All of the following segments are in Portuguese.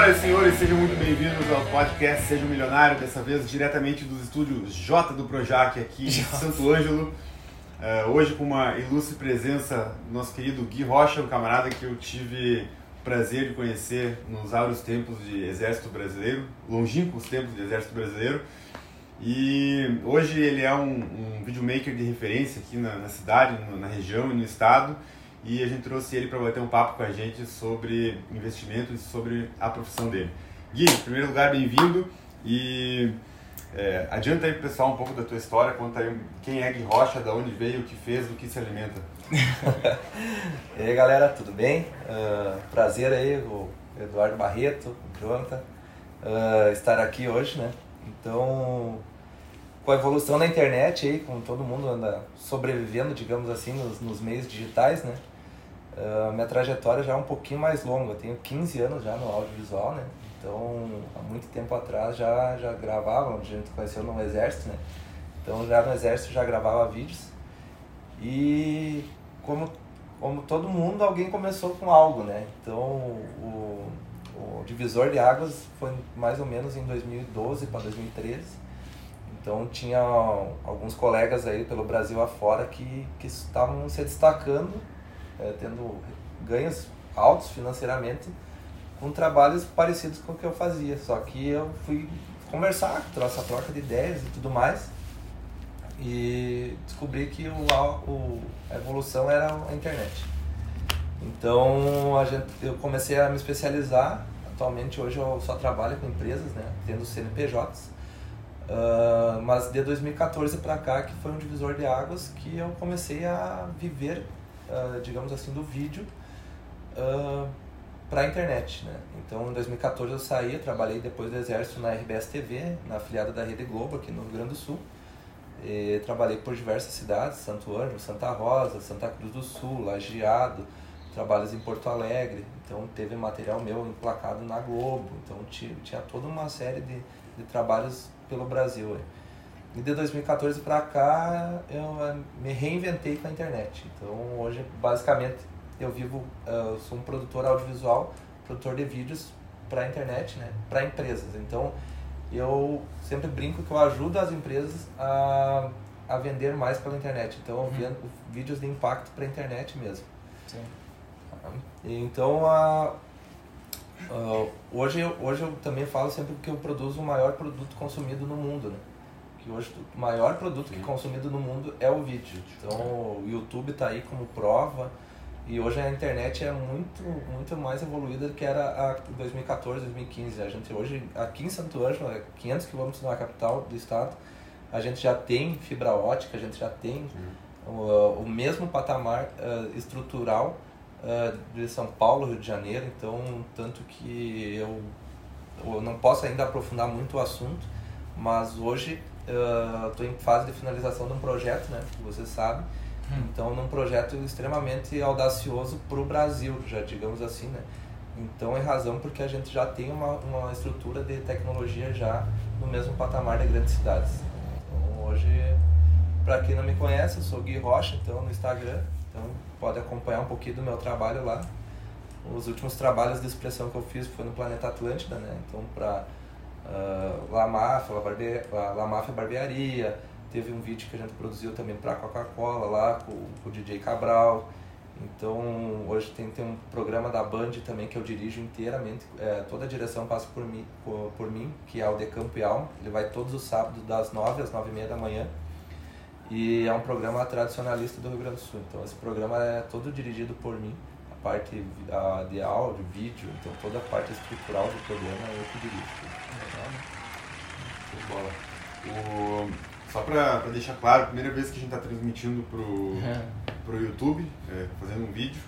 Senhoras e senhores, sejam muito bem-vindos ao podcast Seja um Milionário, dessa vez diretamente dos estúdios J do Projac aqui em Santo Ângelo. Uh, hoje com uma ilustre presença do nosso querido Gui Rocha, um camarada que eu tive o prazer de conhecer nos áureos tempos de Exército Brasileiro, longínquos tempos de Exército Brasileiro. E hoje ele é um, um videomaker de referência aqui na, na cidade, na região e no estado e a gente trouxe ele para bater um papo com a gente sobre investimentos e sobre a profissão dele. Gui, em primeiro lugar, bem-vindo e é, adianta aí pro pessoal um pouco da tua história, conta aí quem é Gui Rocha, da onde veio, o que fez, do que se alimenta. e aí galera, tudo bem? Uh, prazer aí, o Eduardo Barreto, o Jonathan, uh, estar aqui hoje, né? Então, com a evolução da internet aí, com todo mundo anda sobrevivendo, digamos assim, nos, nos meios digitais, né? Uh, minha trajetória já é um pouquinho mais longa, eu tenho 15 anos já no audiovisual, né? Então, há muito tempo atrás já, já gravava, a gente conheceu no exército, né? Então, já no exército já gravava vídeos. E como, como todo mundo, alguém começou com algo, né? Então, o, o divisor de águas foi mais ou menos em 2012 para 2013. Então, tinha alguns colegas aí pelo Brasil afora que, que estavam se destacando é, tendo ganhos altos financeiramente com trabalhos parecidos com o que eu fazia. Só que eu fui conversar, essa troca de ideias e tudo mais e descobri que o, o, a evolução era a internet. Então a gente, eu comecei a me especializar. Atualmente hoje eu só trabalho com empresas, né, tendo CNPJs. Uh, mas de 2014 para cá que foi um divisor de águas que eu comecei a viver uh, digamos assim, do vídeo uh, ah, para a internet. Né? Então, em 2014 eu saí, trabalhei depois do Exército na RBS TV, na afiliada da Rede Globo aqui no Rio Grande do Sul. E trabalhei por diversas cidades, Santo Ângelo, Santa Rosa, Santa Cruz do Sul, Lajeado, trabalhos em Porto Alegre. Então teve material meu emplacado na Globo. Então tinha, tinha toda uma série de, de trabalhos pelo Brasil. Aí. E de 2014 para cá eu eh, me reinventei com a internet. Então hoje basicamente eu vivo, eh, eu sou um produtor audiovisual, produtor de vídeos para a internet, né, para empresas. Então eu sempre brinco que eu ajudo as empresas a, a vender mais pela internet. Então eu uhum. vendo vídeos de impacto para a internet mesmo. Sim. Então a, Uh, hoje, hoje eu também falo sempre que eu produzo o maior produto consumido no mundo, né? Que hoje o maior produto Sim. que é consumido no mundo é o vídeo. Então o YouTube está aí como prova e hoje a internet é muito muito mais evoluída do que era a 2014, 2015. A gente hoje aqui em Santo Ângelo, 500 é quilômetros da capital do estado, a gente já tem fibra ótica, a gente já tem o, o, mesmo patamar uh, estrutural uh, de São Paulo, Rio de Janeiro. Então tanto que eu, eu não posso ainda aprofundar muito o assunto, mas hoje estou em fase de finalização de um projeto, né? Você sabe. Hum. Então, num projeto extremamente audacioso para o Brasil, já digamos assim, né? Então, é razão porque a gente já tem uma, uma estrutura de tecnologia já no mesmo patamar das grandes cidades. Então, hoje, para quem não me conhece, eu sou Gui Rocha, então, no Instagram. Então, pode acompanhar um pouquinho do meu trabalho lá. Os últimos trabalhos de expressão que eu fiz foi no Planeta Atlântida, né? Então, para uh, La Máfia, La, Barbe La Barbearia, teve um vídeo que a gente produziu também para Coca-Cola lá com, com, o DJ Cabral. Então hoje tem, tem um programa da Band também que eu dirijo inteiramente, é, toda a direção passa por mim, por, por, mim, que é o De Campo e Alma. Ele vai todos os sábados das 9 às 9 e meia da manhã. E é um programa tradicionalista do Rio Grande do Sul. Então esse programa é todo dirigido por mim, a parte a, de áudio, vídeo, então toda a parte estrutural do programa eu que dirijo bola. O, só para deixar claro, primeira vez que a gente está transmitindo pro, é. pro YouTube, é, fazendo um vídeo.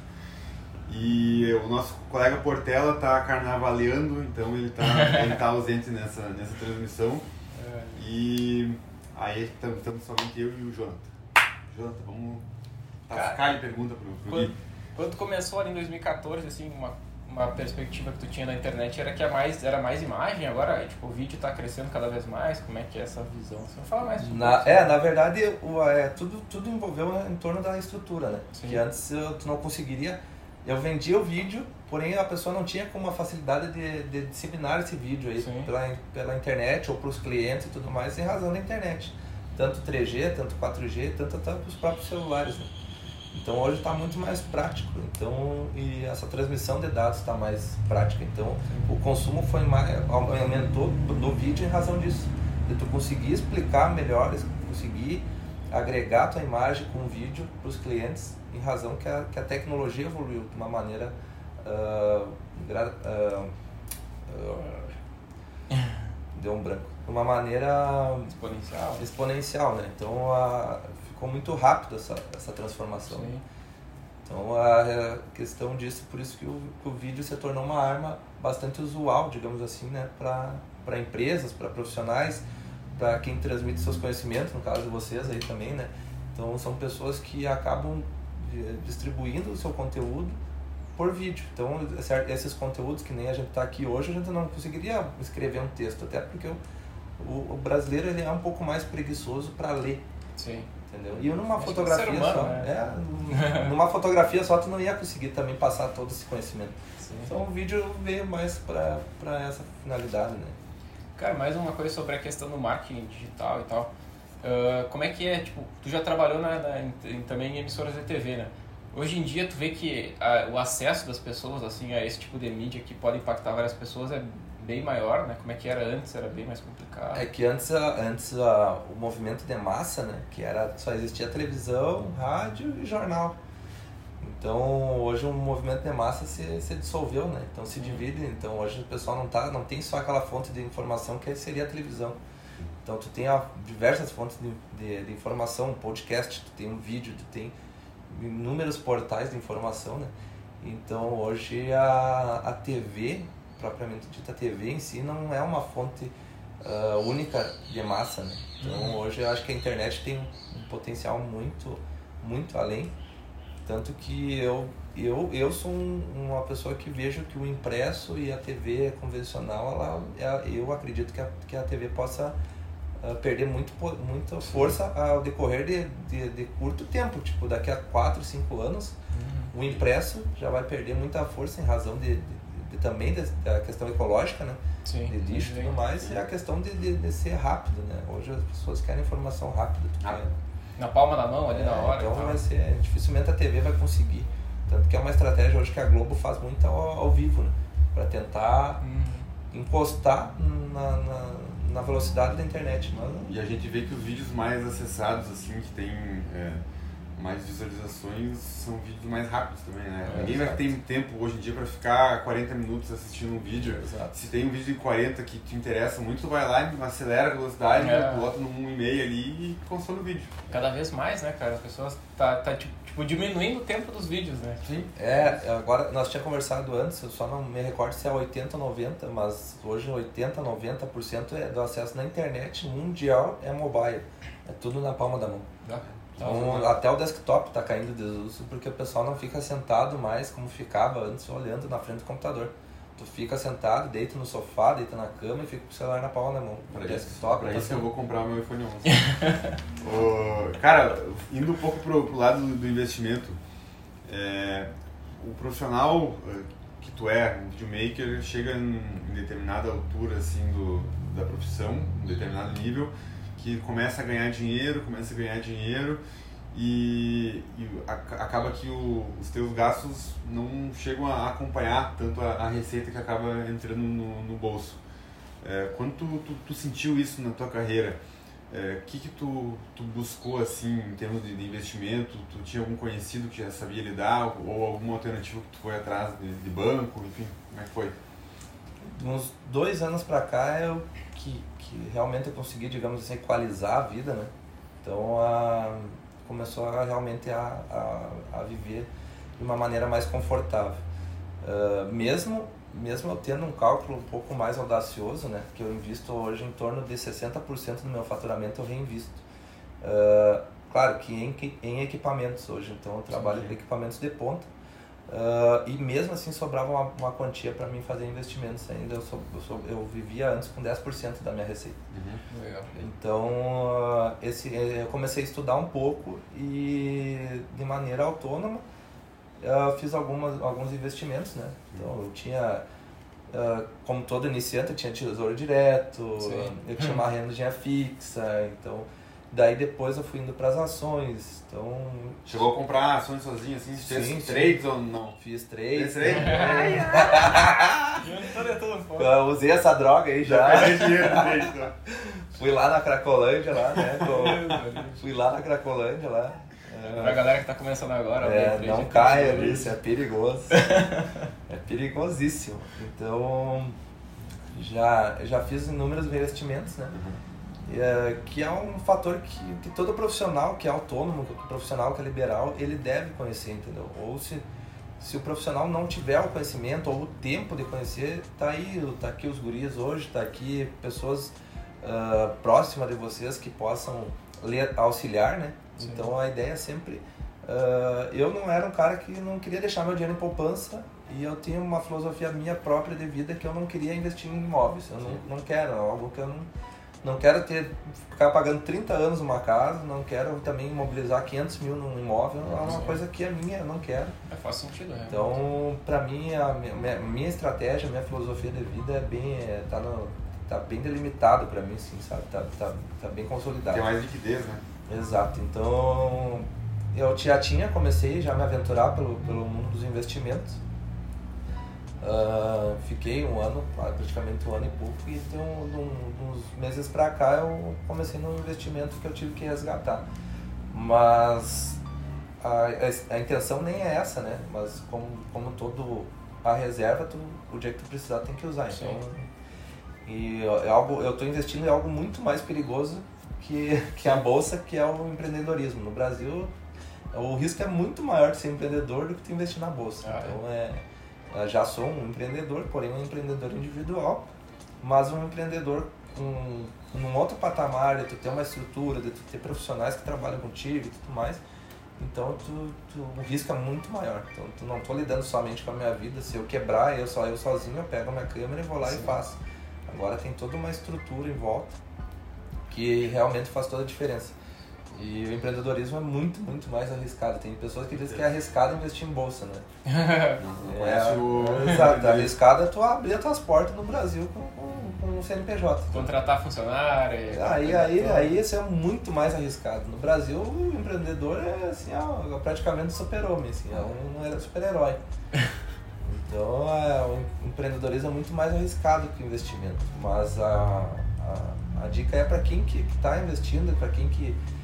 E o nosso colega Portela está carnavaleando, então ele está ele tá ausente nessa, nessa transmissão. É. E aí estamos somente eu e o Jonathan. Jonathan, vamos tascar e pergunta pro, pro quando, quando começou ali em 2014, assim, uma uma perspectiva que tu tinha da internet era que é mais, era mais imagem, agora tipo, o vídeo está crescendo cada vez mais, como é que é essa visão? Você não fala mais sobre na, isso? É, na verdade, o, é, tudo, tudo envolveu em torno da estrutura, né? Sim. Que antes tu não conseguiria eu vendia o vídeo, porém a pessoa não tinha como a facilidade de, de disseminar esse vídeo aí pela, pela internet ou para os clientes e tudo mais, em razão da internet. Tanto 3G, tanto 4G, tanto até para os próprios celulares. Né? Então hoje está muito mais prático. Então e essa transmissão de dados está mais prática. Então o consumo foi mais aumentou do vídeo em razão disso. De tu conseguir explicar melhor, conseguir agregar tua imagem com vídeo para os clientes em razão que a, que a tecnologia evoluiu de uma maneira uh, gra, uh, uh, deu um branco de uma maneira exponencial exponencial né então ficou muito rápido essa essa transformação Sim. então a questão disso por isso que o, que o vídeo se tornou uma arma bastante usual digamos assim né para empresas para profissionais para quem transmite seus conhecimentos no caso de vocês aí também né então são pessoas que acabam distribuindo o seu conteúdo por vídeo. Então, esses conteúdos que nem a gente está aqui hoje, a gente não conseguiria escrever um texto, até porque o, o, o brasileiro ele é um pouco mais preguiçoso para ler. Sim. Entendeu? E numa Acho fotografia humano, só, né? é, numa fotografia só tu não ia conseguir também passar todo esse conhecimento. Sim. Então o vídeo veio mais para essa finalidade, né? Cara, mais uma coisa sobre a questão do marketing digital e tal. Uh, como é que é, tipo, tu já trabalhou na, na em, em, também em emissoras de TV, né? Hoje em dia tu vê que a, o acesso das pessoas assim a esse tipo de mídia que pode impactar várias pessoas é bem maior, né? Como é que era antes? Era bem mais complicado. É que antes, antes a, o movimento de massa, né? Que era só existia televisão, rádio e jornal. Então hoje o movimento de massa se, se dissolveu, né? Então se divide. Então hoje o pessoal não tá, não tem só aquela fonte de informação que seria a televisão. Então tu tem diversas fontes de, de, de, informação, um podcast, tu tem um vídeo, tu tem inúmeros portais de informação, né? Então hoje a, a TV, propriamente dita TV em si, não é uma fonte uh, única de massa, né? Então uhum. hoje eu acho que a internet tem um potencial muito, muito além. Tanto que eu, eu, eu sou um, uma pessoa que vejo que o impresso e a TV convencional, ela, ela eu acredito que a, que a TV possa uh, perder muito, muita força ao decorrer de, de, de, curto tempo. Tipo, daqui a 4, 5 anos, uhum. o impresso já vai perder muita força em razão de, de também da questão ecológica, né? Sim, de lixo e tudo mais, e a questão de, de, de, ser rápido, né? Hoje as pessoas querem informação rápida. Ah, na palma da mão, ali é, na hora. Então vai ser, dificilmente a TV vai conseguir. Tanto que é uma estratégia hoje que a Globo faz muito ao, ao vivo, né? Para tentar uhum. encostar na, na na velocidade da internet. Mas... E a gente vê que os vídeos mais acessados, assim, que tem é, mais visualizações, são vídeos mais rápidos também, né? É, Ninguém vai ter tempo hoje em dia para ficar 40 minutos assistindo um vídeo. Exato. Se tem um vídeo de 40 que te interessa muito, tu vai lá e acelera a velocidade, é. bota num e-mail ali e consome o vídeo. Cada vez mais, né, cara? As pessoas tá, tá tipo tipo, diminuindo o tempo dos vídeos, né? Sim. É, agora nós tínhamos conversado antes, eu só não me recordo se é 80 ou 90, mas hoje 80, 90% é do acesso na internet mundial é mobile. É tudo na palma da mão. Ah, então, até o desktop está caindo de desuso porque o pessoal não fica sentado mais como ficava antes olhando na frente do computador. Tu fica sentado, deita no sofá, deita na cama e fica com o celular na palma da mão. Pra desktop. Pra isso que eu vou comprar meu iPhone 11. o, cara, indo um pouco pro, pro lado do investimento, é, o profissional é, que tu é, um videomaker, chega em, em determinada altura assim do, da profissão, um determinado nível, que começa a ganhar dinheiro, começa a ganhar dinheiro e, e acaba que o, os teus gastos não chegam a acompanhar tanto a, a receita que acaba entrando no, no bolso. É, quando tu, tu, tu, sentiu isso na tua carreira, o é, que que tu, tu buscou assim em termos de, investimento? Tu tinha algum conhecido que já sabia lidar ou alguma alternativa que tu foi atrás de, de banco, enfim, como é que foi? Uns dois anos para cá eu que, que realmente eu consegui, digamos assim, equalizar a vida, né? Então a começou a, realmente a, a, a, viver de uma maneira mais confortável. Uh, mesmo mesmo eu tendo um cálculo um pouco mais audacioso, né, que eu invisto hoje em torno de 60% do meu faturamento eu reinvisto. Uh, claro que em, em equipamentos hoje, então eu trabalho com equipamentos de ponta, Uh, e mesmo assim sobrava uma, uma quantia para mim fazer investimentos ainda. Eu, sou, eu, sou, eu vivia antes com 10% da minha receita. Uhum. Então uh, esse, eu comecei a estudar um pouco e de maneira autônoma eu fiz algumas, alguns investimentos, né? Então eu tinha, uh, como todo iniciante, eu tinha tesouro direto, Sim. eu tinha uma rendinha fixa, então daí depois eu fui indo para as ações, então Chegou a comprar ações sozinho, assim? Sim, Fez sim. trades ou não? fiz três. Fez trade? Todo, todo fora. Eu usei essa droga aí já. Então. Fui lá na Cracolândia lá, né? Tô- Fui lá na Cracolândia lá. Pra É, galera que tá começando agora, é, não caia é nisso, é perigoso. É perigosíssimo. Então, já, já fiz inúmeros investimentos, né? E, é, que é um fator que, que todo profissional que é autônomo, que o profissional que é liberal, ele deve conhecer, entendeu? Ou se, se o profissional não tiver o conhecimento ou o tempo de conhecer, tá aí, tá aqui os guris hoje, tá aqui pessoas ah, próximas de vocês que possam lhe auxiliar, né? Sim. Então a ideia é sempre ah, eu não era um cara que não queria deixar meu dinheiro em poupança e eu tenho uma filosofia minha própria de vida que eu não queria investir em imóveis. Eu não, não quero, é algo que eu não, não quero ter, ficar pagando 30 anos numa casa, não quero também imobilizar 500 mil num imóvel, é uma Sim. coisa que é minha, eu não quero. É, faz sentido, é. Então, pra mim, a minha, minha- estratégia, minha filosofia de vida é bem, é, tá, no, tá bem delimitado pra mim, sim, sabe? Tá, tá, tá bem consolidado. Tem mais liquidez, né? Exato. Então, eu já tinha, comecei já a me aventurar pelo, pelo mundo dos investimentos. Ah, fiquei um ano, praticamente um ano e pouco, e de, um, de um- de uns meses pra cá eu comecei num investimento que eu tive que resgatar. Mas a, a, intenção nem é essa, né? Mas como, como todo a reserva, tu, o dia que tu precisar tem que usar. Então, e é algo, eu estou investindo em algo muito mais perigoso que, que a bolsa, que é o empreendedorismo. No Brasil, o risco é muito maior de ser empreendedor do que tu investir na bolsa. Ah, é? então, é, eu já sou um empreendedor, porém um empreendedor individual, mas um empreendedor com num outro patamar, de tu ter uma estrutura, de tu ter profissionais que trabalham contigo e tudo mais. Então tu, tu, o risco é muito maior. Então tu não tô lidando somente com a minha vida. Se eu quebrar, eu só eu sozinho, eu pego a minha câmera e vou lá Sim. e faço. Agora tem toda uma estrutura em volta que realmente faz toda a diferença. E o empreendedorismo é muito, muito mais arriscado. Tem pessoas que dizem que é arriscado investir em bolsa, né? Não, não É, o... Exato, arriscado é tu abrir as tuas portas no Brasil com, com, com um CNPJ. Contratar funcionário. Aí, aí, aí isso é muito mais arriscado. No Brasil, o empreendedor é assim, ó, praticamente super-homem, assim, é um super-herói. Então, é, o empreendedorismo é muito mais arriscado que o investimento. Mas a, a, a dica é para quem que está investindo, para quem que, que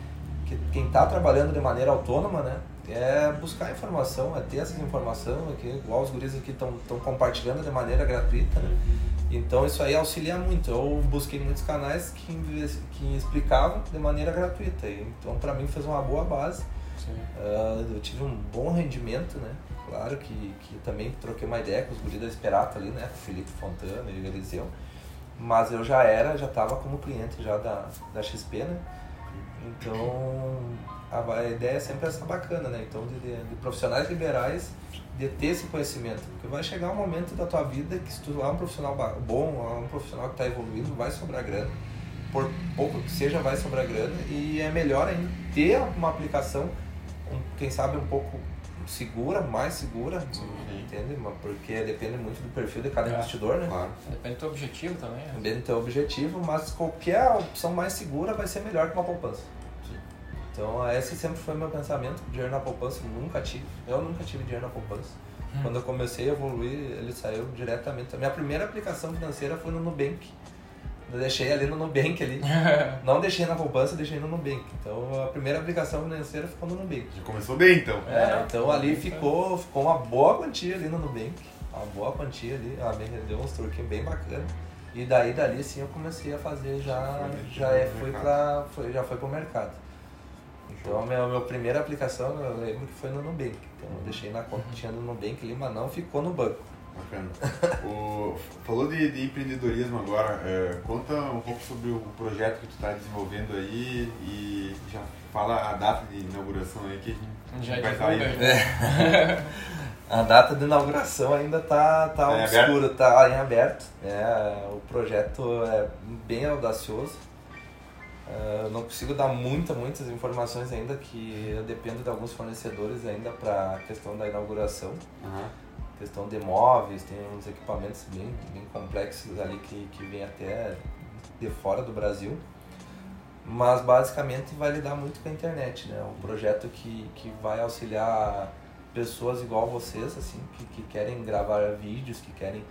quem está trabalhando de maneira autônoma, né? É buscar informação, é ter essa informação, aqui, igual os guris aqui estão compartilhando de maneira gratuita, né? Então isso aí auxilia muito. Eu busquei muitos canais que, que explicavam de maneira gratuita. Então para mim fez uma boa base. Ah, eu tive um bom rendimento, né? Claro que, que também troquei uma ideia com os guris da Esperata ali, né? Com o Felipe Fontana e o Eliseu. Mas eu já era, já estava como cliente já da, da XP, né? Então a, ideia é sempre essa bacana, né? Então de, de, de profissionais liberais de ter esse conhecimento. Porque vai chegar um momento da tua vida que se tu é um profissional bom, é um profissional que está evoluindo, vai sobrar grana. Por pouco que seja, vai sobrar grana. E é melhor ainda ter uma aplicação, um, quem sabe, um pouco segura, mais segura, entende? Mas Porque depende muito do perfil de cada É. investidor, né? Claro. Depende do teu objetivo também. né? Depende do teu objetivo, mas qualquer opção mais segura vai ser melhor que uma poupança. Então, esse sempre foi meu pensamento. Dinheiro na poupança eu nunca tive. Eu nunca tive dinheiro na poupança. Quando eu comecei a evoluir, ele saiu diretamente. A minha primeira aplicação financeira foi no Nubank. Eu deixei ali no Nubank ali. Não deixei na poupança, deixei no Nubank. Então, a primeira aplicação financeira ficou no Nubank. Já começou bem, então. É, então ali ficou, ficou uma boa quantia ali no Nubank. Uma boa quantia ali. Ela me rendeu uns troquinhos bem bacana. E daí dali sim eu comecei a fazer já. Já é, foi pra, foi, já foi pro mercado. Então a minha, a minha primeira aplicação eu lembro que foi no Nubank. Então eu deixei na conta que tinha no Nubank ali, mas não ficou no banco. Bacana. O, falou de, de empreendedorismo agora. é, conta um pouco sobre o projeto que tu está desenvolvendo aí e já fala a data de inauguração aí que a gente Já vai estar aí. divulga aí. A data de inauguração ainda tá, tá Tá em obscura, tá em aberto. É, o projeto é bem audacioso. Uh, não consigo dar muita, muitas informações ainda, que eu dependo de alguns fornecedores ainda para a questão da inauguração. Aham. Questão de móveis, tem uns equipamentos bem, bem complexos ali que, que vêm até de fora do Brasil. Mas basicamente vai lidar muito com a internet, né? Um projeto que, que vai auxiliar pessoas igual vocês, assim, que, que querem gravar vídeos, que querem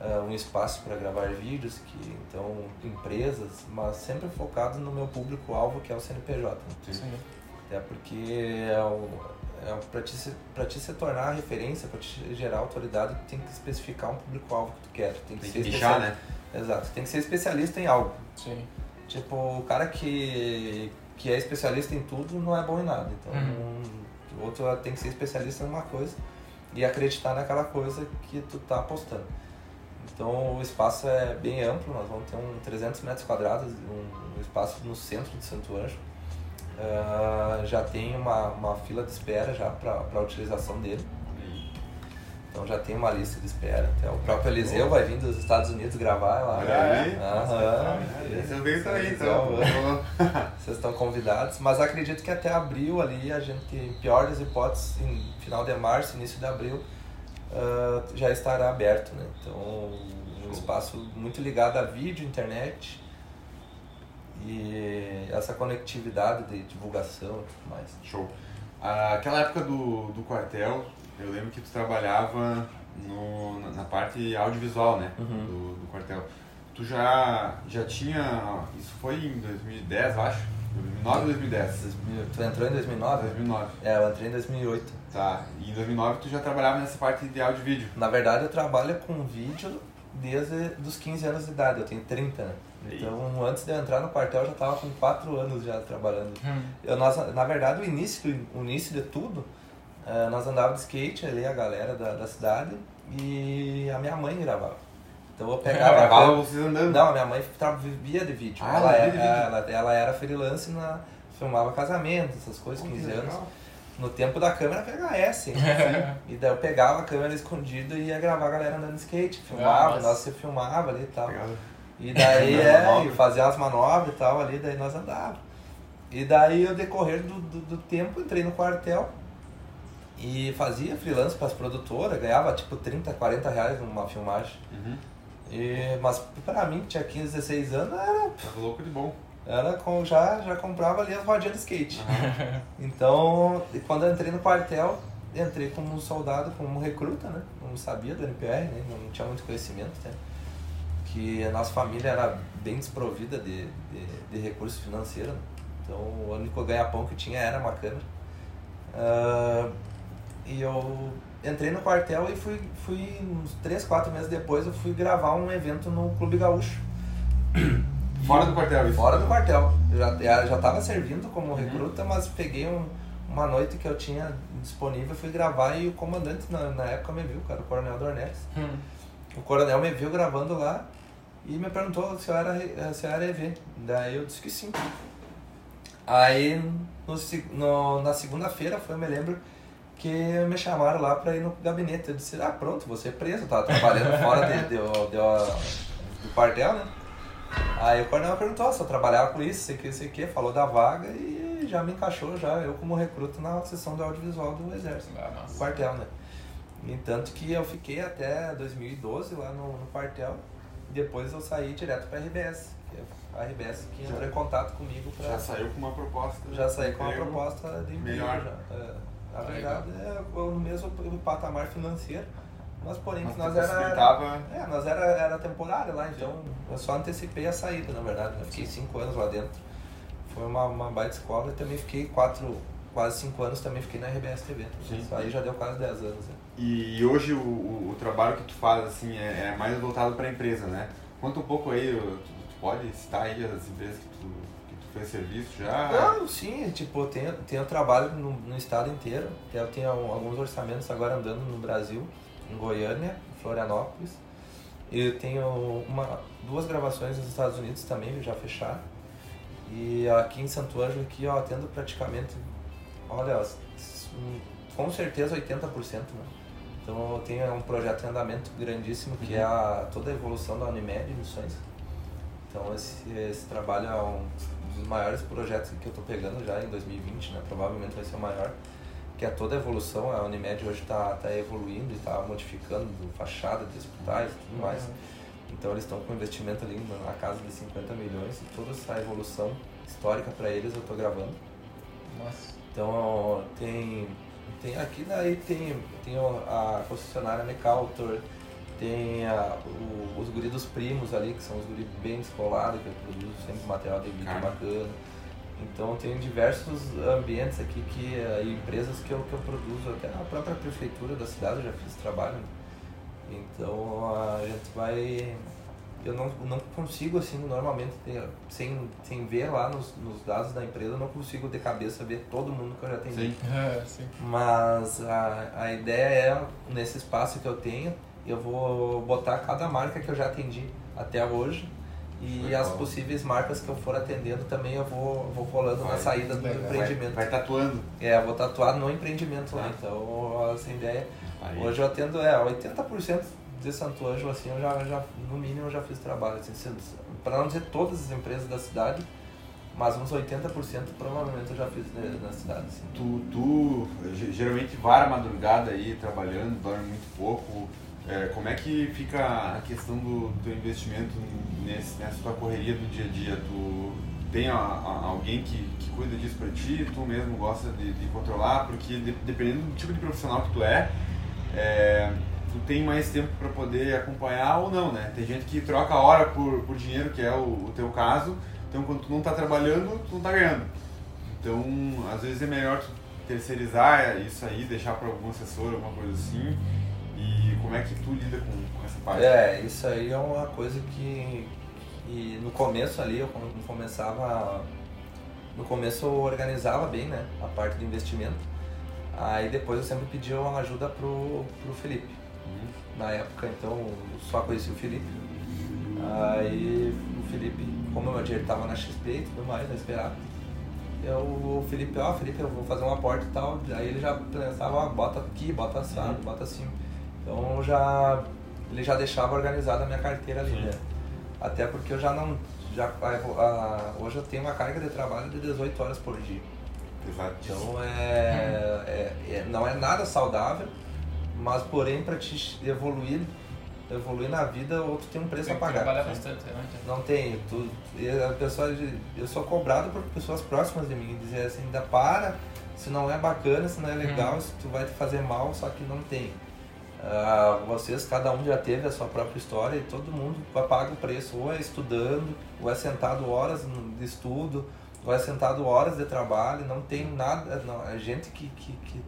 uh, um espaço para gravar vídeos, que então empresas, mas sempre focado no meu público-alvo, que é o CNPJ. Né? Sim. Até porque é o, para ti, se- pra ti se tornar referência, para te gerar autoridade, tu tem que especificar um público-alvo que tu quer. Tem que Tem ser que né? Exato, tem que ser especialista em algo. Sim. Tipo, o cara que, que é especialista em tudo não é bom em nada. Então, Uhum. o outro tem que ser especialista em uma coisa e acreditar naquela coisa que tu tá apostando. Então, o espaço é bem amplo, nós vamos ter um 300 metros quadrados, um, um espaço no centro de Santo Anjo. Ah, já tem uma, uma fila de espera já para a utilização dele. Então já tem uma lista de espera. Até o próprio Eliseu vai vir dos Estados Unidos gravar lá. Aí. Aham. Você veio também, Então, então. vocês estão convidados, mas acredito que até abril ali, a gente, em pior das hipóteses, em final de março, início de abril, ah, já estará aberto, né? Então, um espaço muito ligado a vídeo, internet e essa conectividade de divulgação e tudo mais. Show. Aquela época do, do quartel, eu lembro que tu trabalhava no, na, na parte audiovisual, né? Uhum. Do, do quartel. Tu já, já tinha. Isso foi em 2010, eu acho? 2009 ou 2010? 2000, Tu entrou em 2009? 2009. É, eu entrei em 2008. Tá. E em 2009 tu já trabalhava nessa parte de áudio e vídeo. Na verdade, eu trabalho com vídeo desde os 15 anos de idade, eu tenho 30, né? Então, antes de eu entrar no quartel, eu já estava com 4 anos já trabalhando. Hum. Eu, nós, na verdade, o início, o início de tudo, eh, nós andávamos de skate ali, a galera da, da cidade, e a minha mãe gravava. Então eu pegava Gravava câmera- vocês andando. Não, a minha mãe vivia de vídeo. Ah, ela, era, vídeo. ela, ela era freelance, na, filmava casamento, essas coisas, que 15 legal. No tempo da câmera VHS. hein? e daí eu pegava a câmera escondida e ia gravar a galera andando de skate. Filmava, Ah, nós se filmava ali e tal. E daí Fazia é, e fazia as manobras e tal ali, daí nós andávamos. E daí, ao decorrer do, do, do tempo, entrei no quartel e fazia freelance para as produtoras, ganhava tipo 30, 40 reais numa filmagem. Uhum. E, mas pra mim, que tinha 15, 16 anos, era, Tava louco de bom. Era com, já, já comprava ali as rodinhas de skate. Então, quando eu entrei no quartel, entrei como soldado, como recruta, né? Não sabia do NPR, né? Não tinha muito conhecimento, né? Que a nossa família era bem desprovida de, de, de recursos financeiros, né? Então, o único ganha-pão que tinha era uma câmera. Ah, e eu entrei no quartel e fui, fui uns 3, 4 meses depois, eu fui gravar um evento no Clube Gaúcho. Fora do quartel, isso. Fora do quartel. Eu já, eu já tava servindo como recruta, mas peguei um- uma noite que eu tinha disponível, fui gravar e o comandante na, na época me viu, cara, o coronel Dornelis. Hum. O coronel me viu gravando lá e me perguntou se eu era, se eu era EV. Daí eu disse que sim. Aí no, no- na segunda-feira, foi, eu me lembro, que me chamaram lá pra ir no gabinete. Eu disse, ah pronto, você é preso, eu tava trabalhando fora de, de, de- do quartel, né? Aí o coronel perguntou se eu trabalhava com isso, sei que, sei que, falou da vaga e já me encaixou já, eu como recruta na seção do audiovisual do exército Ah, no quartel, né? E tanto que eu fiquei até 2012 lá no, no quartel, e depois eu saí direto para a RBS, que é a RBS que entrou Já- em contato comigo para Já saiu com uma proposta. já saí com uma proposta de emprego melhor. já. É, na Ah, verdade é o mesmo patamar financeiro, mas porém Mas nós era, possibilitava- é, nós era, era temporário lá, então eu só antecipei a saída, na verdade. Eu fiquei cinco anos lá dentro. Foi uma, uma baita escola e também fiquei quatro, quase cinco anos também fiquei na RBS TV. Sim. Isso aí já deu quase dez anos. né? E, hoje o, o, trabalho que tu faz assim é, é mais voltado para a empresa, né? Conta um pouco aí, tu, tu pode citar aí as empresas que tu, que tu fez serviço já? Não, sim, tipo, eu tenho, tenho trabalho no, no estado inteiro. Eu tenho alguns orçamentos agora andando no Brasil, em Goiânia, em Florianópolis. E eu tenho uma, duas gravações nos Estados Unidos também, já fecharam. E aqui em Santo Ângelo, aqui, ó, tendo praticamente, olha, com certeza 80%, né? Então eu tenho um projeto em andamento grandíssimo que é a, toda a evolução da Unimed Missões. Então esse, esse trabalho é um, dos maiores projetos que eu estou pegando já em 2020, né? Provavelmente vai ser o maior, que é toda a evolução. A Unimed hoje está tá evoluindo e está modificando fachada de hospitais e tudo mais. Então eles estão com um investimento ali na casa de 50 milhões e toda essa evolução histórica para eles eu estou gravando. Nossa. Então tem, tem aqui daí tem, tem a concessionária McAltor, tem a, o, os guri dos primos ali, que são os guri bem descolados, que produzem sempre material de vídeo bacana. Então tem diversos ambientes aqui que uh, empresas que eu, que eu produzo, até a própria prefeitura da cidade eu já fiz trabalho. Então a gente vai. Eu não, não consigo, assim, normalmente, ter, sem, sem ver lá nos, nos dados da empresa, eu não consigo de cabeça ver todo mundo que eu já tenho. Sim. É, sim. Mas a, a ideia é, nesse espaço que eu tenho, eu vou botar cada marca que eu já atendi até hoje e Legal. as possíveis marcas que eu for atendendo também eu vou, vou colando vai, na saída do empreendimento. Vai, vai, tatuando? É, vou tatuar no empreendimento lá. Ah. Então, essa ideia. Aí. Hoje eu atendo é, 80% de Santo Ângelo, assim, eu já, já, no mínimo eu já fiz trabalho. Assim, para não dizer todas as empresas da cidade, mas uns 80% provavelmente eu já fiz na cidade. Assim. Tu, tu geralmente vara madrugada aí trabalhando, dorme muito pouco é, como é que fica a questão do teu investimento nesse, nessa tua correria do dia a dia? Tu tem a, a, alguém que, que cuida disso para ti? Tu mesmo gosta de, de controlar? Porque de, dependendo do tipo de profissional que tu é, é tu tem mais tempo para poder acompanhar ou não, né? Tem gente que troca hora por, por dinheiro, que é o, o teu caso. Então, quando tu não está trabalhando, tu não está ganhando. Então, às vezes é melhor tu terceirizar isso aí, deixar para algum assessor, alguma coisa assim como é que tu lida com, com essa parte? É, isso aí é uma coisa que, que no começo ali, eu quando começava. No começo eu organizava bem, né? A parte do investimento. Aí depois eu sempre pedi uma ajuda pro, pro Felipe. Uhum. Na época, então, eu só conheci o Felipe. Aí o Felipe, como meu dinheiro estava na XP e tudo mais, não esperava. Eu, o Felipe, ó, oh, Felipe, eu vou fazer uma porta e tal. Aí ele já pensava, ó, bota aqui, bota assado, uhum. bota assim. Então já ele já deixava organizada a minha carteira ali, né? Até porque eu já não já a, a, hoje eu tenho uma carga de trabalho de 18 horas por dia. Exato. Então é, é, é, não é nada saudável, mas porém para te evoluir evoluir na vida ou tu tem um preço tem a pagar. Trabalhar bastante, né? Não tem, tu, a pessoa, eu sou cobrado por pessoas próximas de mim, dizer assim, ainda para, se não é bacana, se não é legal, hum. se tu vai te fazer mal, só que não tem. Uh, vocês, cada um já teve a sua própria história e todo mundo paga o preço, ou é estudando, ou é sentado horas de estudo, ou é sentado horas de trabalho, não tem nada, não, a gente que, que, que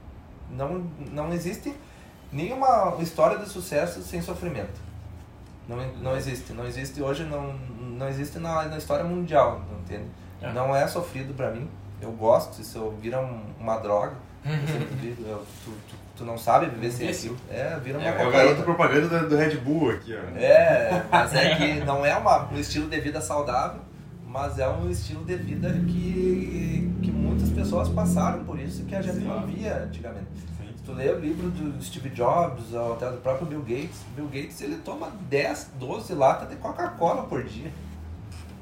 não, não existe nenhuma história de sucesso sem sofrimento. Não, não existe, não existe hoje, não, não existe na, na história mundial, não entende? É. Não é sofrido para mim, eu gosto, isso vira um, uma droga, eu sempre digo, eu, tu, tu tu não sabe viver sem aquilo. É, vira uma é, É o garoto propaganda do, do, Red Bull aqui, ó. É, mas é que não é uma, um estilo de vida saudável, mas é um estilo de vida que, que muitas pessoas passaram por isso que a gente Sim. não via antigamente. Sim. Se tu lê o livro do Steve Jobs, ou até do próprio Bill Gates, Bill Gates ele toma 10, 12 latas de Coca-Cola por dia.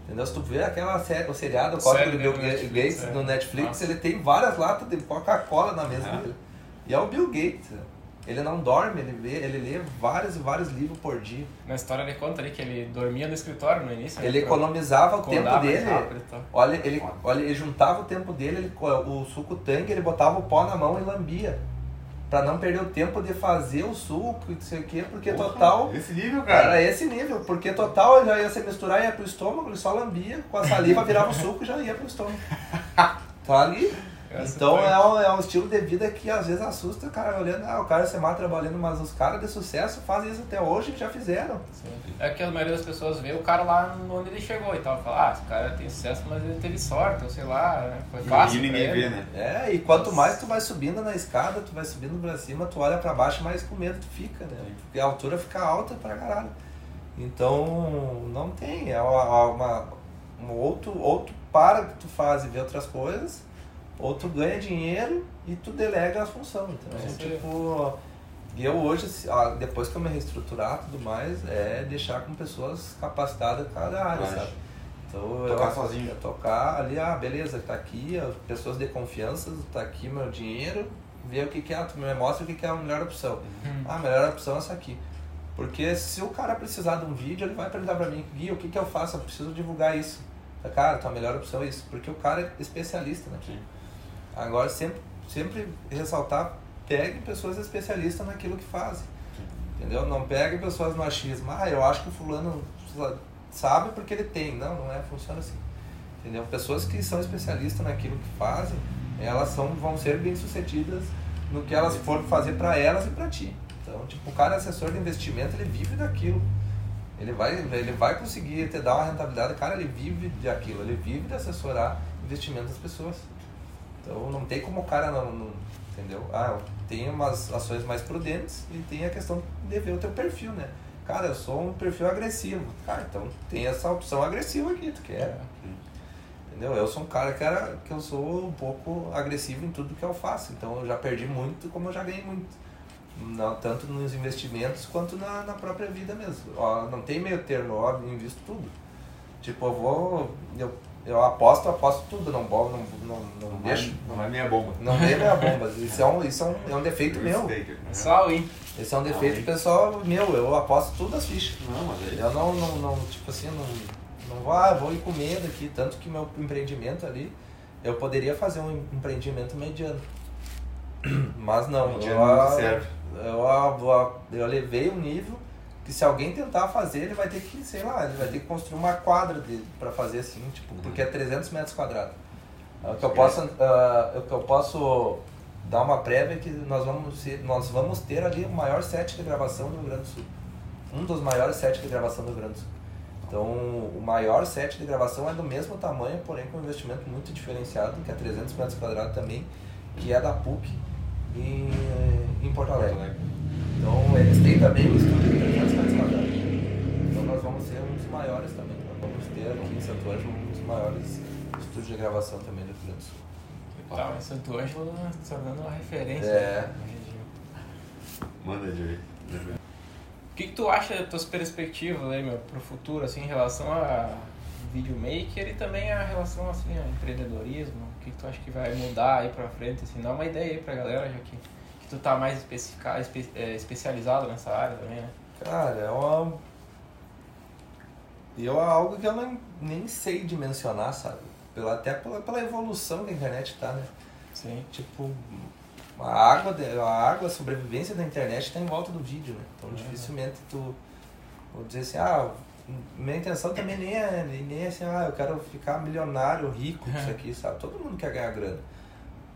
Entendeu? Se tu vê aquela série, o seriado, o Código do Bill Gates é. no Netflix, Nossa. ele tem várias latas de Coca-Cola na mesa é. dele. E é o Bill Gates. Ele não dorme, ele lê, ele lê vários e vários livros por dia. Na história ele conta ali que ele dormia no escritório no início. Ele né, economizava o tempo dele. Olha, ele, olha, ele juntava o tempo dele, ele, o suco tangue, ele botava o pó na mão e lambia. Pra não perder o tempo de fazer o suco e não sei o quê, porque Porra, total. Esse nível, cara. Era esse nível, porque total já ia se misturar e ia pro estômago, ele só lambia, com a saliva virava o suco e já ia pro estômago. Tá ali. Então é um, é um estilo de vida que às vezes assusta o cara olhando, ah, o cara se mata trabalhando, mas os caras de sucesso fazem isso até hoje que já fizeram. Sim. É que a maioria das pessoas vê o cara lá onde ele chegou e tal, fala, ah, esse cara tem sucesso, mas ele teve sorte, ou sei lá, né? foi fácil. E ninguém vê, né? É, e quanto mais tu vai subindo na escada, tu vai subindo pra cima, tu olha pra baixo, mais com medo tu fica, né? Porque a altura fica alta pra caralho. Então, não tem, é uma, uma um outro, outro para que tu faz e vê outras coisas ou tu ganha dinheiro e tu delega a função. Então, é, tipo, eu hoje, depois que eu me reestruturar tudo mais, é deixar com pessoas capacitadas em cada área, sabe? Então, Tocar eu, sozinho. eu tocar ali, ah, beleza, tá aqui, as pessoas de confiança, tá aqui meu dinheiro, vê o que, que é, tu me mostra o que, que é a melhor opção. Uhum. Ah, a melhor opção é essa aqui. Porque se o cara precisar de um vídeo, ele vai perguntar pra mim, Gui, o que, que eu faço? Eu preciso divulgar isso. Cara, tua melhor opção é isso. Porque o cara é especialista naquilo. Agora, sempre, sempre ressaltar, pegue pessoas especialistas naquilo que fazem. Entendeu? Não pegue pessoas no achismo. Ah, eu acho que o fulano sabe porque ele tem. Não, não é, funciona assim. Entendeu? Pessoas que são especialistas naquilo que fazem, elas são, vão ser bem sucedidas no que elas forem fazer para elas e para ti. Então, tipo, o cara é assessor de investimento, ele vive daquilo. Ele vai, ele vai conseguir te dar uma rentabilidade, cara, ele vive daquilo, ele vive de assessorar investimento das pessoas. Então não tem como o cara não, não entendeu? Ah, tem umas ações mais prudentes e tem a questão de ver o teu perfil, né? Cara, eu sou um perfil agressivo. Cara, então tem essa opção agressiva aqui, tu quer? Entendeu? Eu sou um cara que, era, que eu sou um pouco agressivo em tudo que eu faço. Então eu já perdi muito como eu já ganhei muito. Não, tanto nos investimentos quanto na, na própria vida mesmo. Ó, não tem meio termo, ó, invisto tudo. Tipo, eu vou. Eu, eu aposto, eu aposto tudo, não não, não, não, Não deixo. vai, não é minha bomba. Não dei minha bomba. Isso é um, isso é um, é um defeito meu. Staker. Só hein? Esse é um defeito pessoal meu. Eu aposto tudo as fichas. Não, mas aí. Eu não, não, não tipo assim, não, não vou, ah, vou ir com medo aqui. Tanto que meu empreendimento ali, eu poderia fazer um empreendimento mediano. Mas não, Mediano eu, não serve. eu, ah, vou- eu levei um nível que se alguém tentar fazer, ele vai ter que, sei lá, ele vai ter que construir uma quadra para fazer assim, tipo, porque é 300 metros quadrados. É O que eu posso, o que eu posso dar uma prévia é que nós vamos, ser- nós vamos ter ali o maior set de gravação do Rio Grande do Sul. Um dos maiores sets de gravação do Rio Grande do Sul. Então, o maior set de gravação é do mesmo tamanho, porém com um investimento muito diferenciado, que é 300 metros quadrados também, que é da PUC em, em Porto Alegre. Então, eles têm também um estúdio de 300 metros quadrados. Então, nós vamos ser um dos maiores também. Nós vamos ter aqui em Santo Ângelo um dos maiores estúdios de gravação também do Rio Grande do Sul. Tá, mas Santo Ângelo se tornando uma referência É. na região. Manda de aí. O que, que tu acha das tuas perspectivas aí, meu, pro futuro, assim, em relação a videomaker e também a relação, assim, a empreendedorismo? O que, que tu acha que vai mudar aí pra frente, assim? Dá uma ideia aí pra galera, já que tu tá mais especifica, espe, é, especializado nessa área também, né? Cara, é uma. E é algo que eu nem, nem sei dimensionar, sabe? Pela, até pela, pela evolução que a internet tá, né? Sim. Tipo, a água, de- a água, a sobrevivência da internet está em volta do vídeo, né? Então Uhum. dificilmente tu vou dizer assim, ah, minha intenção também nem é, nem é assim, ah, eu quero ficar milionário, rico, isso aqui, sabe? Todo mundo quer ganhar grana.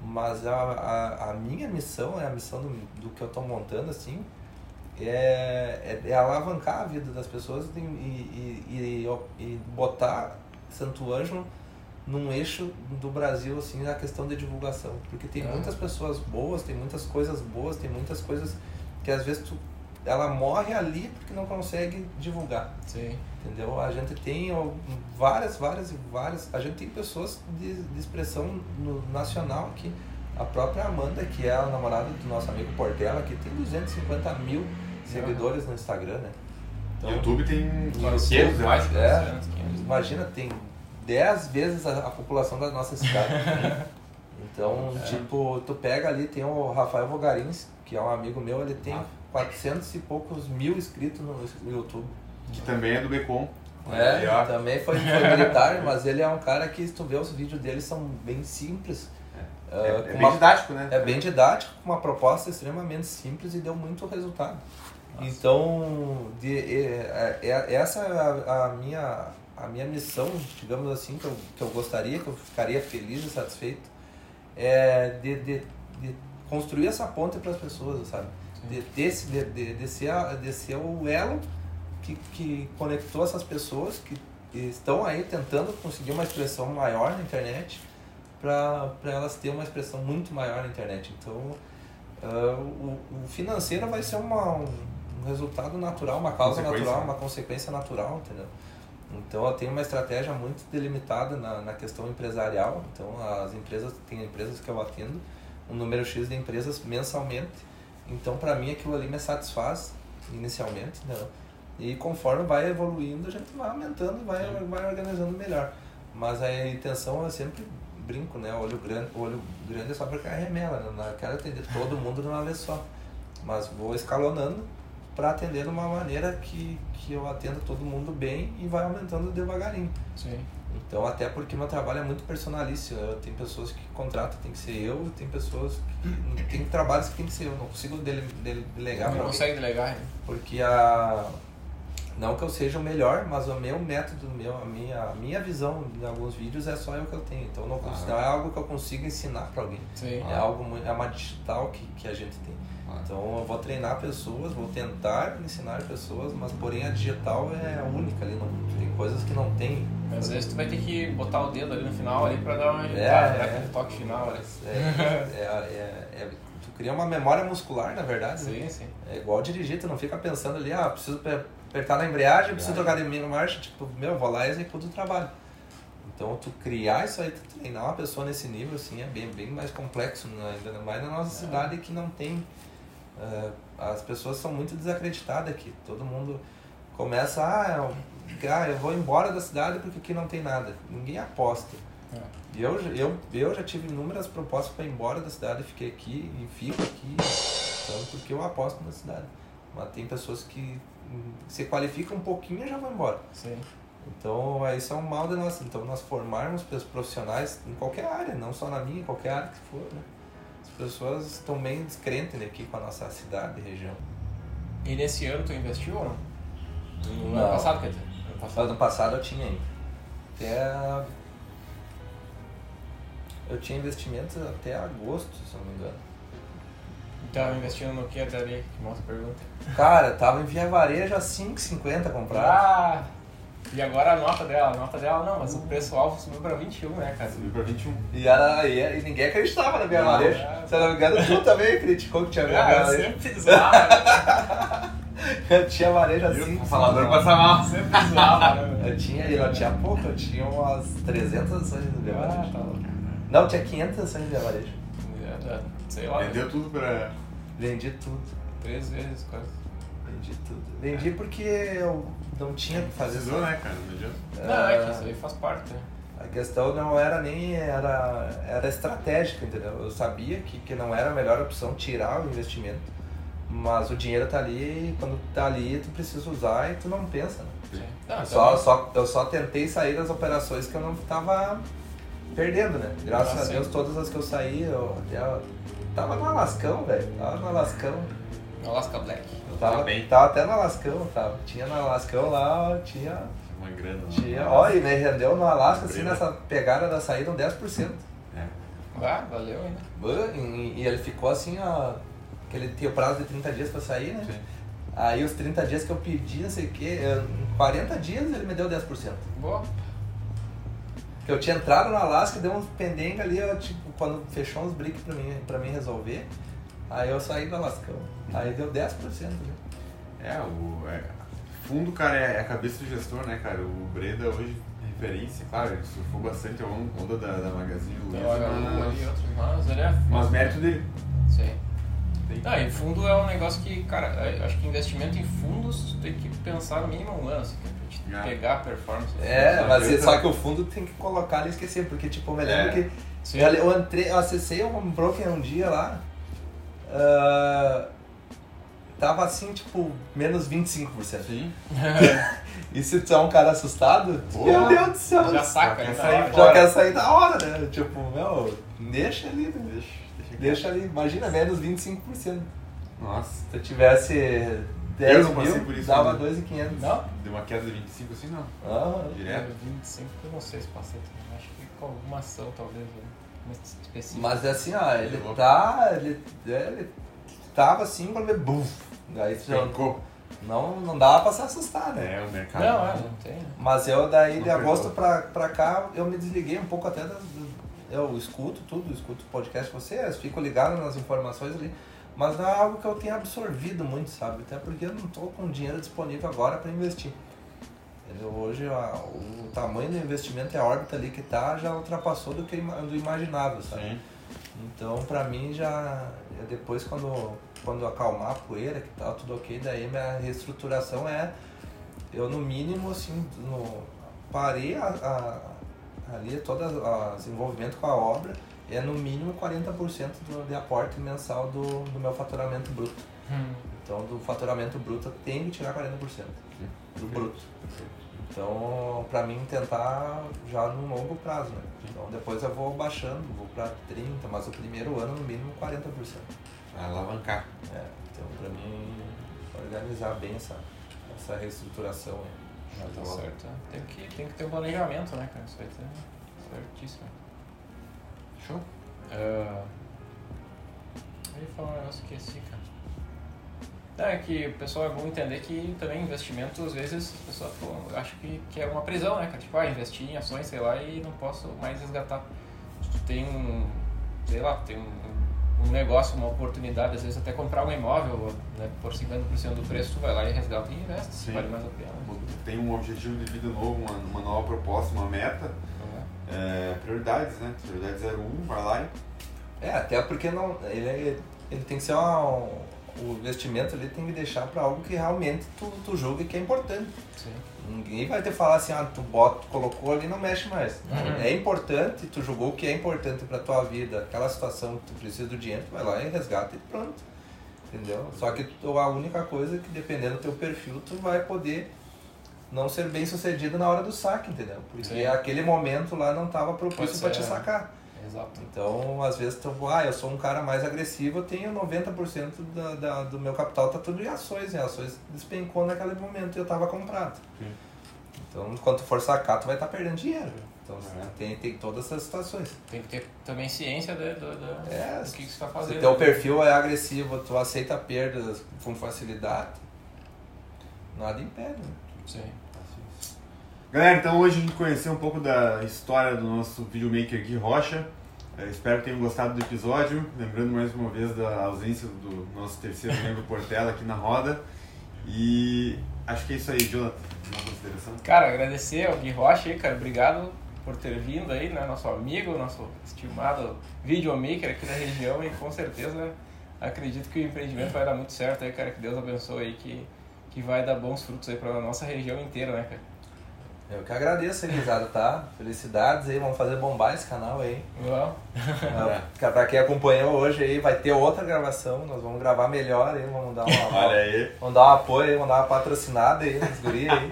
Mas a, a, a minha missão, é a missão do, do que eu estou montando, assim, é, é, é alavancar a vida das pessoas e, e, e, e botar Santo Ângelo num eixo do Brasil, assim, na questão de divulgação. Porque tem Ah. muitas pessoas boas, tem muitas coisas boas, tem muitas coisas que às vezes tu, ela morre ali porque não consegue divulgar. Sim. Entendeu? A gente tem várias, várias e várias. A gente tem pessoas de, de expressão no, nacional aqui. A própria Amanda, que é a namorada do nosso amigo Portela, que tem 250 mil seguidores no Instagram, né? Então, YouTube tem Agora, 500, eu mais É. 200, 500. Imagina, tem 10 vezes a, a população da nossa cidade. então, É. tipo, tu pega ali, tem o Rafael Vogarins, que é um amigo meu, ele tem Ah. 400 e poucos mil inscritos no, YouTube. Que também é do Becom. É, também foi, foi militar, mas ele é um cara que, se tu vê os vídeos dele, são bem simples. É, ah, é bem uma- didático, né? é bem didático, com uma proposta extremamente simples e deu muito resultado. Nossa. Então, de, é, é- é- essa é a, a minha, a minha missão, digamos assim, que eu, que eu gostaria, que eu ficaria feliz e satisfeito, é de, de, de construir essa ponte para as pessoas, sabe? De, ter esse- de, de, de, ser, a- de ser o elo que, que conectou essas pessoas que estão aí tentando conseguir uma expressão maior na internet para elas terem uma expressão muito maior na internet. Então, ah, o, o financeiro vai ser uma, um, um resultado natural, uma causa natural, uma consequência natural, entendeu? Então, eu tenho uma estratégia muito delimitada na, na questão empresarial. Então, as empresas, tem empresas que eu atendo, um número X de empresas mensalmente. Então, para mim, aquilo ali me satisfaz inicialmente, né? E conforme vai evoluindo, a gente vai aumentando, vai, vai organizando melhor. Mas a intenção é sempre brinco, né? Olho grande, olho grande é só é remela, né? Não quero atender todo mundo de uma vez só. Mas vou escalonando para atender de uma maneira que, que eu atendo todo mundo bem e vai aumentando devagarinho. Sim. Então, até porque meu trabalho é muito personalício. Eu, tem pessoas que contratam, tem que ser eu, tem pessoas que. Tem trabalhos que tem que ser eu. Não consigo dele, dele, delegar Não consegue delegar, né? Porque a. Não que eu seja o melhor, mas o meu método, meu, a, minha, a minha visão em alguns vídeos é só eu que eu tenho. Então não, Ah. não é algo que eu consigo ensinar para alguém. Sim. É algo muito, é uma digital que, que a gente tem. Então eu vou treinar pessoas, vou tentar ensinar pessoas, mas porém a digital é a única ali. Não, tem coisas que não tem. Às vezes tu vai ter que botar o dedo ali no final ali pra dar uma É, ajeitada, dar é. aquele toque final ali. É, é, é, é- tu cria uma memória muscular, na verdade. né? Sim, sim. É igual dirigir, tu não fica pensando ali, ah, preciso pe- apertar na embreagem, preciso tocar em marcha, tipo, meu, vou lá e executo o trabalho. Então, tu criar isso aí, tu treinar uma pessoa nesse nível, assim, é bem, bem mais complexo, né? ainda mais na nossa cidade que não tem... eh, as pessoas são muito desacreditadas aqui, todo mundo começa, ah, eu, ah, eu vou embora da cidade porque aqui não tem nada. Ninguém aposta. É. E eu, eu, eu já tive inúmeras propostas para ir embora da cidade, fiquei aqui e fico aqui, então, porque eu aposto na cidade. Mas tem pessoas que hum, se qualificam um pouquinho e já vão embora. Sim. Então, é, isso é um mal de nós. Então, nós formarmos profissionais em qualquer área, não só na minha, em qualquer área que for, né? As pessoas estão bem descrentes aqui com a nossa cidade e região. E nesse ano tu investiu ou não? No Não. ano passado, quer dizer? Ano passado. Ano passado eu tinha ainda. Até. Eu tinha investimentos até agosto, se não me engano. Tava investindo no que até ali? Que mostra a pergunta. Cara, tava em Via Varejo a 5,50 comprado. Ah! E agora a nota dela, a nota dela não, mas o preço alvo subiu pra 21, né, cara? Subiu pra 21. E, era, e, e ninguém acreditava na Via Não, Varejo. é. Se eu não me engano, tu também criticou que tinha Via Ah, eu Varejo. sempre zoava, Eu tinha varejo assim. O falador passa mal. sempre zoava, né? Eu tinha, e não tinha pouco, eu tinha umas 300 ações do Via Ah, Varejo. tá louco. Não, tinha 500 ações do. É, é, Sei lá, Vendeu tudo pra. Vendi tudo. três vezes quase. Vendi tudo. Vendi porque eu não tinha o que fazer. Precisou, né, cara? Não adianta. Não, é que isso aí faz parte, né? A questão não era nem era, era estratégica, entendeu? Eu sabia que, que não era a melhor opção tirar o investimento, mas o dinheiro tá ali e quando tá ali tu precisa usar e tu não pensa. Né? Sim. Não, Só, também- só, eu só tentei sair das operações que eu não tava perdendo, né? Graças Ah, a sim. Deus, todas as que eu saí, eu, eu tava no Alascão, velho. Tava no Alascão. Alaska Black. Eu tava, bem. tava até no Alascão, tava. Tinha no Alascão lá, tinha. Uma grana. né? tinha ó, e me rendeu no Alasca, assim, Brina. nessa pegada da saída, um 10%. É. Ah, valeu ainda. E, e ele ficou assim, ó. Que ele tinha o prazo de 30 dias pra sair, né? Sim. Aí os 30 dias que eu pedi, não sei o quê, eu- em 40 dias ele me deu 10%. Boa. Que eu tinha entrado no Alasca, deu uns pendenga ali, eu, tipo, quando fechou uns bricks pra mim, pra mim resolver, aí eu saí do Alascão. Aí deu 10%. Né? É, o. é, fundo, cara, é a cabeça do gestor, né, cara? O Breda hoje é referência, claro, ele surfou bastante a on- onda da, da Magazine Luiza, mas, outros, mas ele é. mas mérito dele. Sim. Tem. Não, e fundo é um negócio que, cara, eu acho que investimento em fundos tu tem que pensar no mínimo um ano, assim, é pra te pegar a performance. É, mas adianta. só que o fundo tem que colocar e esquecer, porque tipo, eu me lembro É. que Sim. eu, entrei, eu acessei um broker um dia lá, ah, tava assim, tipo, menos 25%. Sim. E se tu é um cara assustado, Boa. meu Deus do céu, Já saca, Já né? quer já quer sair da hora, né? Tipo, meu, deixa ali, né? Deixa, deixa, Deixa ali, imagina, menos 25%. Nossa. Se eu tivesse Eu 10 não passei mil, por isso dava ainda. 2,500. Não? Deu uma queda de 25 assim, não. Ah, Direto. 25, eu não sei se passei também. Acho que com alguma ação, talvez, né? Específica. mas assim, ó, ele Levou. tá. Ele, ele tava assim quando ele. Buf, daí tu já- não, não dava pra se assustar, né? É, o mercado. Não, é, não tem. Mas eu daí Não de agosto pra, pra cá, eu me desliguei um pouco até das. Eu escuto tudo, escuto o podcast de vocês, fico ligado nas informações ali. Mas não é algo que eu tenha absorvido muito, sabe? Até porque eu não tô com dinheiro disponível agora para investir. Entendeu? Hoje a- o tamanho do investimento e a órbita ali que tá já ultrapassou do que do imaginável, sabe? Sim. Então, pra mim, já é depois quando, quando acalmar a poeira, que tá tudo ok, daí minha reestruturação é Eu, no mínimo, assim, no, parei a, a, ali todo o desenvolvimento com a obra, é no mínimo 40% do, de aporte mensal do, do meu faturamento bruto. Hum. Então, do faturamento bruto, tem que tirar 40% do bruto. Então, para mim, tentar já no longo prazo, né? Então, depois eu vou baixando, vou para 30%, mas o primeiro ano, no mínimo, 40%. Alavancar. É, então, para mim, organizar bem essa, essa reestruturação. Né? tá certo. Tem que, tem que ter um planejamento, né, cara? Isso vai ter certíssimo. Show? Uh, eu ia falar um negócio que esqueci, cara. É que o pessoal é bom entender que também investimento, às vezes, a pessoa acha que, que é uma prisão, né? Tipo, ah, investir em ações, sei lá, e não posso mais resgatar. Se tu tem um, sei lá, tem um, um negócio, uma oportunidade, às vezes até comprar um imóvel né, por 50% do preço, tu vai lá e resgata e investe, Sim. vale mais a pena. Tem um objetivo de vida novo, uma, uma nova proposta, uma meta, uhum. é, prioridades, né? Prioridade 01, vai lá e... É, até porque não, ele, ele tem que ser uma o investimento ali tem que deixar para algo que realmente tu, tu julga que é importante. Sim. Ninguém vai te falar assim, ah, tu bota, tu colocou ali não mexe mais. Uhum. É importante, tu julgou que é importante para tua vida, aquela situação que tu precisa do dinheiro, tu vai lá e resgata e pronto. Entendeu? Só que tu, a única coisa é que dependendo do teu perfil, tu vai poder não ser bem sucedido na hora do saque, entendeu? Porque Sim. aquele momento lá não estava propício para te sacar. Exato. Então, às vezes, tu, ah, eu sou um cara mais agressivo, eu tenho 90% da, da, do meu capital tá tudo em ações, e ações despencou naquele momento e eu estava comprado. Sim. Então, quando tu for sacar, tu vai estar tá perdendo dinheiro. Então, é. tem, tem todas essas situações. Tem que ter também ciência de, de, de é, do que, que você está fazendo. Se teu perfil é agressivo, tu aceita perdas com facilidade, nada impede. Né? Sim. Galera, então hoje a gente conheceu um pouco da história do nosso videomaker Gui Rocha. É, espero que tenham gostado do episódio. Lembrando mais uma vez da ausência do nosso terceiro membro Portela aqui na roda. E acho que é isso aí, Jonathan. Uma consideração? Cara, agradecer ao Gui Rocha aí, cara. Obrigado por ter vindo aí, né? Nosso amigo, nosso estimado videomaker aqui da região e com certeza acredito que o empreendimento vai dar muito certo aí, cara. Que Deus abençoe aí, que, que vai dar bons frutos aí pra nossa região inteira, né, cara? Eu que agradeço aí, risada, tá? Felicidades aí, vamos fazer bombar esse canal aí. Vamos. É, pra quem acompanhou hoje aí, vai ter outra gravação, nós vamos gravar melhor aí, vamos dar uma. Olha aí. Vamos dar um apoio aí, vamos dar uma patrocinada aí nos guri aí.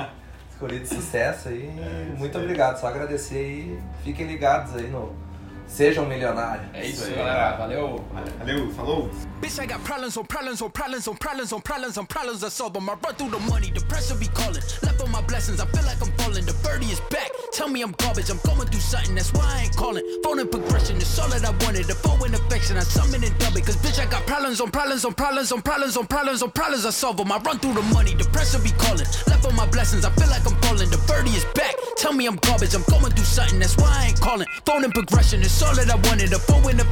De sucesso aí. É, Muito obrigado, só agradecer aí. Fiquem ligados aí no Seja um milionário. É isso, aí, galera. Valeu. Valeu, falou. Bitch, I got problems on problems on problems on problems on problems on problems I solve them. I run through the money, the pressure be calling. Left on my blessings, I feel like I'm falling. The birdie is back. Tell me I'm garbage, I'm going through something, that's why I ain't calling. Phone and progression is all that I wanted. The phone in affection, I summon and dub it. Cause bitch, I got problems on problems on problems on problems on problems on problems I solve them. I run through the money, the pressure be calling. Left on my blessings, I feel like I'm falling. The birdie is back. Tell me I'm garbage, I'm going through something, that's why I ain't calling. Phone and progression is all that I wanted. A foe in